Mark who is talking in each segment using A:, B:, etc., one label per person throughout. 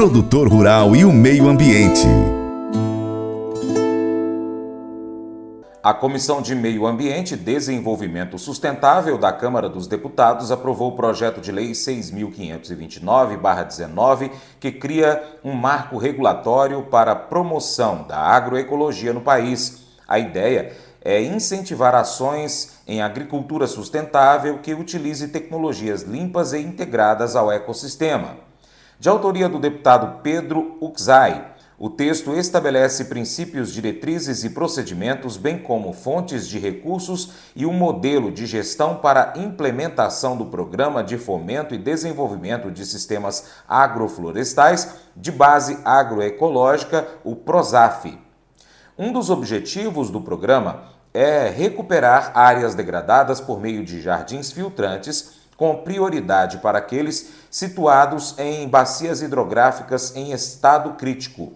A: produtor rural e o meio ambiente.
B: A Comissão de Meio Ambiente e Desenvolvimento Sustentável da Câmara dos Deputados aprovou o projeto de lei 6559-19, que cria um marco regulatório para a promoção da agroecologia no país. A ideia é incentivar ações em agricultura sustentável que utilize tecnologias limpas e integradas ao ecossistema. De autoria do deputado Pedro Uxai, o texto estabelece princípios, diretrizes e procedimentos, bem como fontes de recursos e um modelo de gestão para implementação do Programa de Fomento e Desenvolvimento de Sistemas Agroflorestais de Base Agroecológica, o PROSAF. Um dos objetivos do programa é recuperar áreas degradadas por meio de jardins filtrantes, com prioridade para aqueles situados em bacias hidrográficas em estado crítico.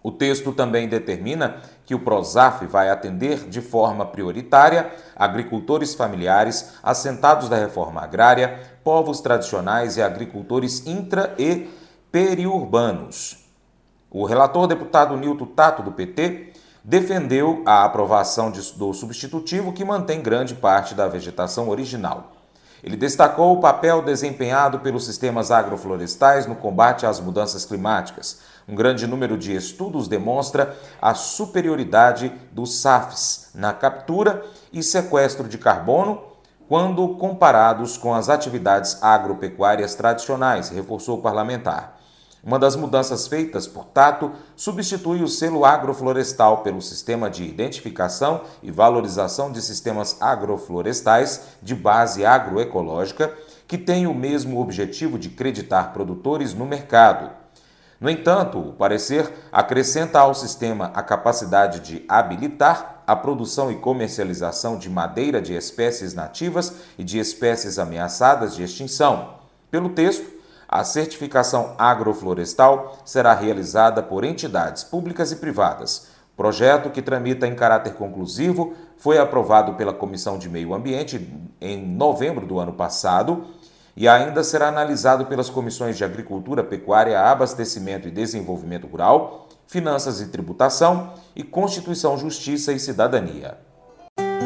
B: O texto também determina que o PROSAF vai atender de forma prioritária agricultores familiares, assentados da reforma agrária, povos tradicionais e agricultores intra e periurbanos. O relator deputado Nilton Tato, do PT, defendeu a aprovação do substitutivo que mantém grande parte da vegetação original. Ele destacou o papel desempenhado pelos sistemas agroflorestais no combate às mudanças climáticas. Um grande número de estudos demonstra a superioridade dos SAFs na captura e sequestro de carbono quando comparados com as atividades agropecuárias tradicionais, reforçou o parlamentar. Uma das mudanças feitas por Tato substitui o selo agroflorestal pelo Sistema de Identificação e Valorização de Sistemas Agroflorestais de Base Agroecológica, que tem o mesmo objetivo de creditar produtores no mercado. No entanto, o parecer acrescenta ao sistema a capacidade de habilitar a produção e comercialização de madeira de espécies nativas e de espécies ameaçadas de extinção. Pelo texto, a certificação agroflorestal será realizada por entidades públicas e privadas. O projeto, que tramita em caráter conclusivo, foi aprovado pela Comissão de Meio Ambiente em novembro do ano passado e ainda será analisado pelas comissões de Agricultura, Pecuária, Abastecimento e Desenvolvimento Rural, Finanças e Tributação e Constituição, Justiça e Cidadania.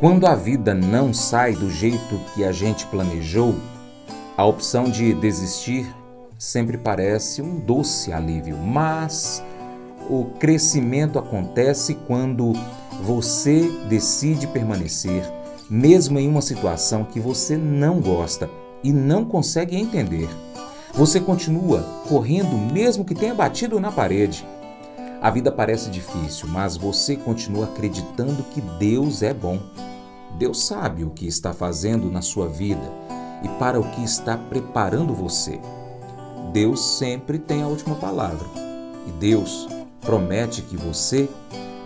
C: Quando a vida não sai do jeito que a gente planejou, a opção de desistir sempre parece um doce alívio, mas o crescimento acontece quando você decide permanecer, mesmo em uma situação que você não gosta e não consegue entender. Você continua correndo mesmo que tenha batido na parede. A vida parece difícil, mas você continua acreditando que Deus é bom. Deus sabe o que está fazendo na sua vida e para o que está preparando você. Deus sempre tem a última palavra. E Deus promete que você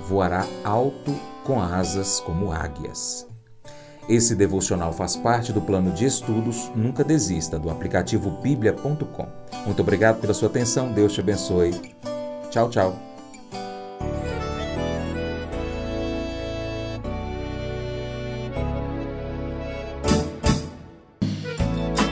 C: voará alto com asas como águias. Esse devocional faz parte do plano de estudos Nunca Desista do aplicativo bíblia.com. Muito obrigado pela sua atenção, Deus te abençoe. Tchau, tchau.